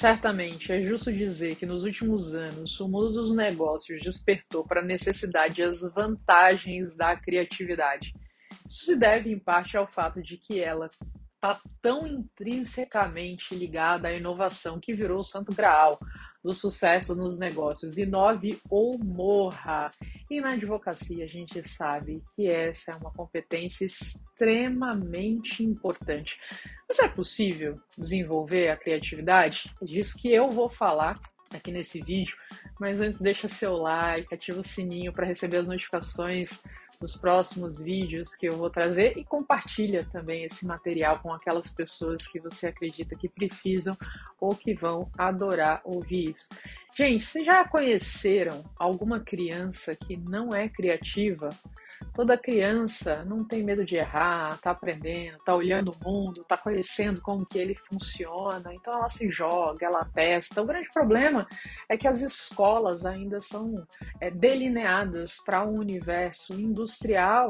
Certamente, é justo dizer que nos últimos anos o mundo dos negócios despertou para a necessidade e as vantagens da criatividade. Isso se deve, em parte, ao fato de que ela está tão intrinsecamente ligada à inovação que virou o santo graal do sucesso nos negócios. Inove ou morra. E na advocacia a gente sabe que essa é uma competência extremamente importante. Mas é possível desenvolver a criatividade? Disso que eu vou falar aqui nesse vídeo. Mas antes, deixa seu like, ativa o sininho para receber as notificações dos próximos vídeos que eu vou trazer e compartilha também esse material com aquelas pessoas que você acredita que precisam ou que vão adorar ouvir isso. Gente, vocês já conheceram alguma criança que não é criativa? Toda criança não tem medo de errar, está aprendendo, está olhando o mundo, está conhecendo como que ele funciona, então ela se joga, ela testa. O grande problema é que as escolas ainda são é, delineadas para um universo industrial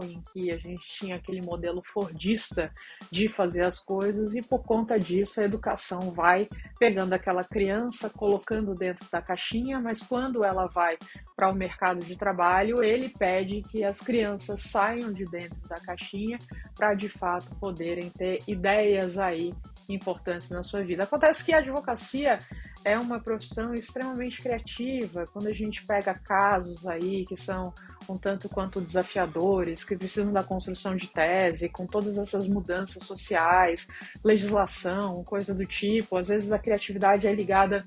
em que a gente tinha aquele modelo fordista de fazer as coisas e por conta disso a educação vai pegando aquela criança, colocando dentro da caixinha, mas quando ela vai para o mercado de trabalho, ele pede que as crianças saiam de dentro da caixinha para de fato poderem ter ideias aí importantes na sua vida. Acontece que a advocacia é uma profissão extremamente criativa. Quando a gente pega casos aí que são um tanto quanto desafiadores, que precisam da construção de tese, com todas essas mudanças sociais, legislação, coisa do tipo, às vezes a criatividade é ligada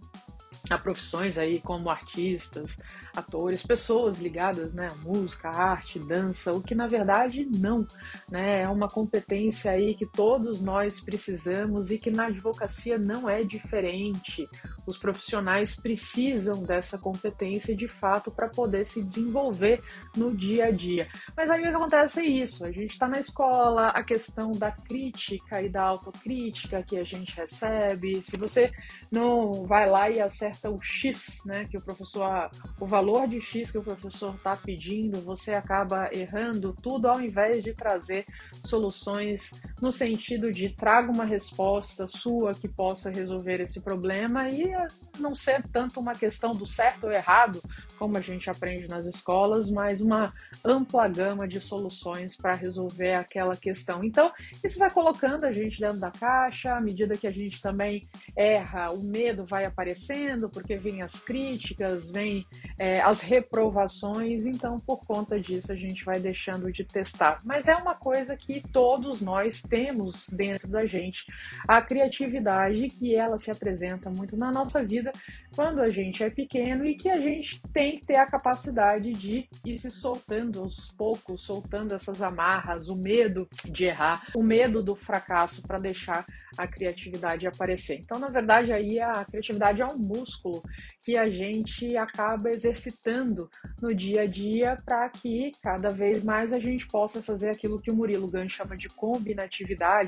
a profissões aí como artistas, atores, pessoas ligadas né, à música, à arte, dança, o que na verdade não, né, é uma competência aí que todos nós precisamos e que na advocacia não é diferente. Os profissionais precisam dessa competência de fato para poder se desenvolver no dia a dia. Mas aí o que acontece é isso, a gente está na escola, a questão da crítica e da autocrítica que a gente recebe, se você não vai lá e acerta o X, né, que o professor, o valor de X que o professor está pedindo, você acaba errando tudo ao invés de trazer soluções no sentido de traga uma resposta sua que possa resolver esse problema e não ser tanto uma questão do certo ou errado, como a gente aprende nas escolas, mas uma ampla gama de soluções para resolver aquela questão. Então, isso vai colocando a gente dentro da caixa, à medida que a gente também erra, o medo vai aparecendo, porque vem as críticas, vem é, as reprovações, então por conta disso a gente vai deixando de testar. Mas é uma coisa que todos nós temos dentro da gente, a criatividade que ela se apresenta muito na nossa vida quando a gente é pequeno e que a gente tem que ter a capacidade de ir se soltando aos poucos, soltando essas amarras, o medo de errar, o medo do fracasso para deixar a criatividade aparecer. Então, na verdade, aí a criatividade é um músculo que a gente acaba exercitando no dia a dia para que cada vez mais a gente possa fazer aquilo que o Murilo Gans chama de combinatividade,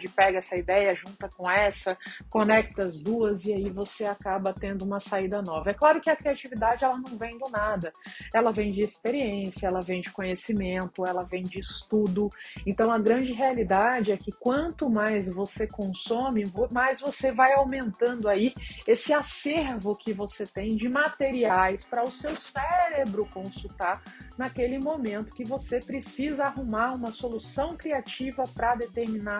pega essa ideia, junta com essa, conecta as duas e aí você acaba tendo uma saída nova. É claro que a criatividade ela não vem do nada, ela vem de experiência, ela vem de conhecimento, ela vem de estudo. Então a grande realidade é que quanto mais você consome, mais você vai aumentando aí esse acervo que você tem de materiais para o seu cérebro consultar naquele momento que você precisa arrumar uma solução criativa para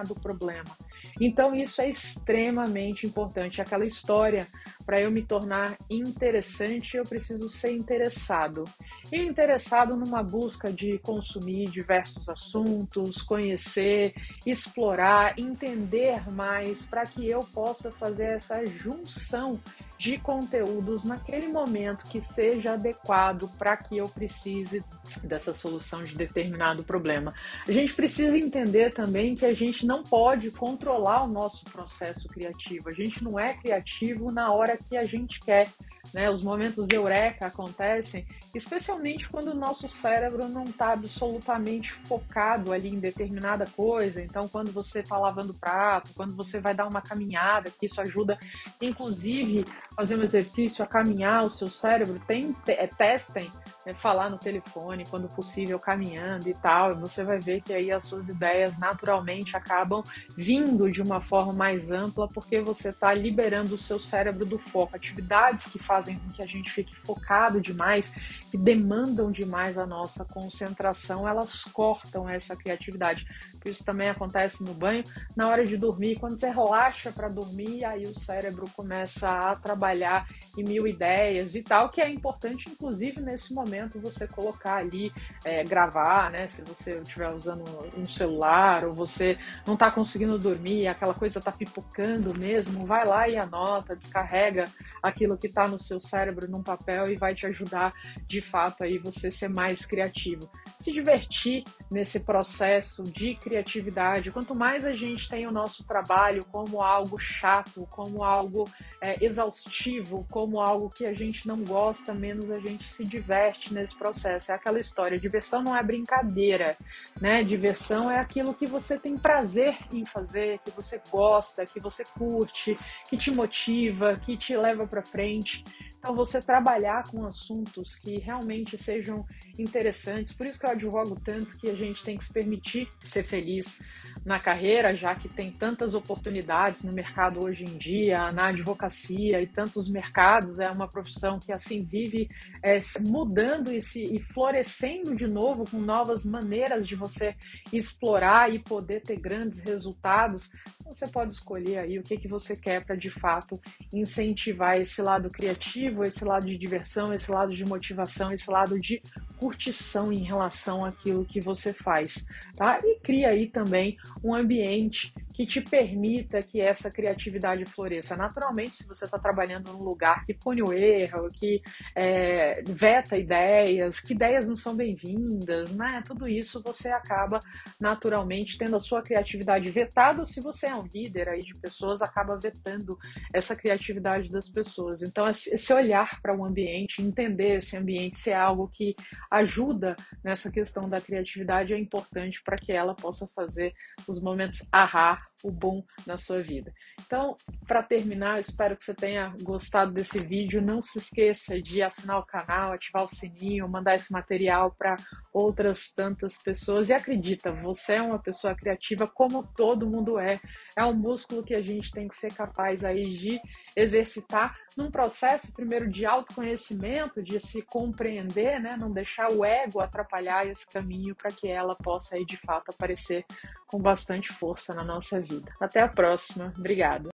determinado problema. Então, isso é extremamente importante. Aquela história, para eu me tornar interessante, eu preciso ser interessado. E interessado numa busca de consumir diversos assuntos, conhecer, explorar, entender mais, para que eu possa fazer essa junção de conteúdos naquele momento que seja adequado para que eu precise dessa solução de determinado problema. A gente precisa entender também que a gente não pode controlar o nosso processo criativo. A gente não é criativo na hora que a gente quer. Né? Os momentos eureka acontecem, especialmente quando o nosso cérebro não está absolutamente focado ali em determinada coisa. Então, quando você está lavando prato, quando você vai dar uma caminhada, que isso ajuda, inclusive, fazer um exercício a caminhar o seu cérebro, tem, testem é, falar no telefone, quando possível, caminhando e tal. Você vai ver que aí as suas ideias naturalmente acabam vindo de uma forma mais ampla, porque você está liberando o seu cérebro do foco. Atividades que fazem com que a gente fique focado demais, que demandam demais a nossa concentração, elas cortam essa criatividade. Isso também acontece no banho, na hora de dormir, quando você relaxa para dormir, aí o cérebro começa a trabalhar em mil ideias e tal, que é importante, inclusive, nesse momento, você colocar ali, é, gravar, né? Se você estiver usando um celular ou você não está conseguindo dormir, aquela coisa está pipocando mesmo, vai lá e anota, descarrega aquilo que está no seu cérebro num papel e vai te ajudar, de fato, aí você ser mais criativo. Se divertir nesse processo de criatividade. Quanto mais a gente tem o nosso trabalho como algo chato, como algo é, exaustivo, como algo que a gente não gosta, menos a gente se diverte nesse processo. É aquela história: diversão não é brincadeira, né? Diversão é aquilo que você tem prazer em fazer, que você gosta, que você curte, que te motiva, que te leva para frente. Então, você trabalhar com assuntos que realmente sejam interessantes, por isso que eu advogo tanto que a gente tem que se permitir ser feliz na carreira, já que tem tantas oportunidades no mercado hoje em dia, na advocacia e tantos mercados, é uma profissão que assim vive é, mudando e, se, e florescendo de novo com novas maneiras de você explorar e poder ter grandes resultados. Você pode escolher aí o que, que você quer para de fato incentivar esse lado criativo, esse lado de diversão, esse lado de motivação, esse lado de curtição em relação àquilo que você faz, tá? E cria aí também um ambiente que te permita que essa criatividade floresça. Naturalmente, se você está trabalhando num lugar que põe o erro, que é, veta ideias, que ideias não são bem-vindas, né? Tudo isso você acaba naturalmente tendo a sua criatividade vetada. Se você é um líder aí de pessoas, acaba vetando essa criatividade das pessoas. Então, esse olhar para o ambiente, entender esse ambiente, se é algo que ajuda nessa questão da criatividade, é importante para que ela possa fazer os momentos ahá o bom na sua vida. Então, para terminar, eu espero que você tenha gostado desse vídeo. Não se esqueça de assinar o canal, ativar o sininho, mandar esse material para outras tantas pessoas. E acredita, você é uma pessoa criativa como todo mundo é. É um músculo que a gente tem que ser capaz aí de exercitar num processo primeiro de autoconhecimento, de se compreender, né, não deixar o ego atrapalhar esse caminho para que ela possa aí de fato aparecer com bastante força na nossa vida. Até a próxima. Obrigada.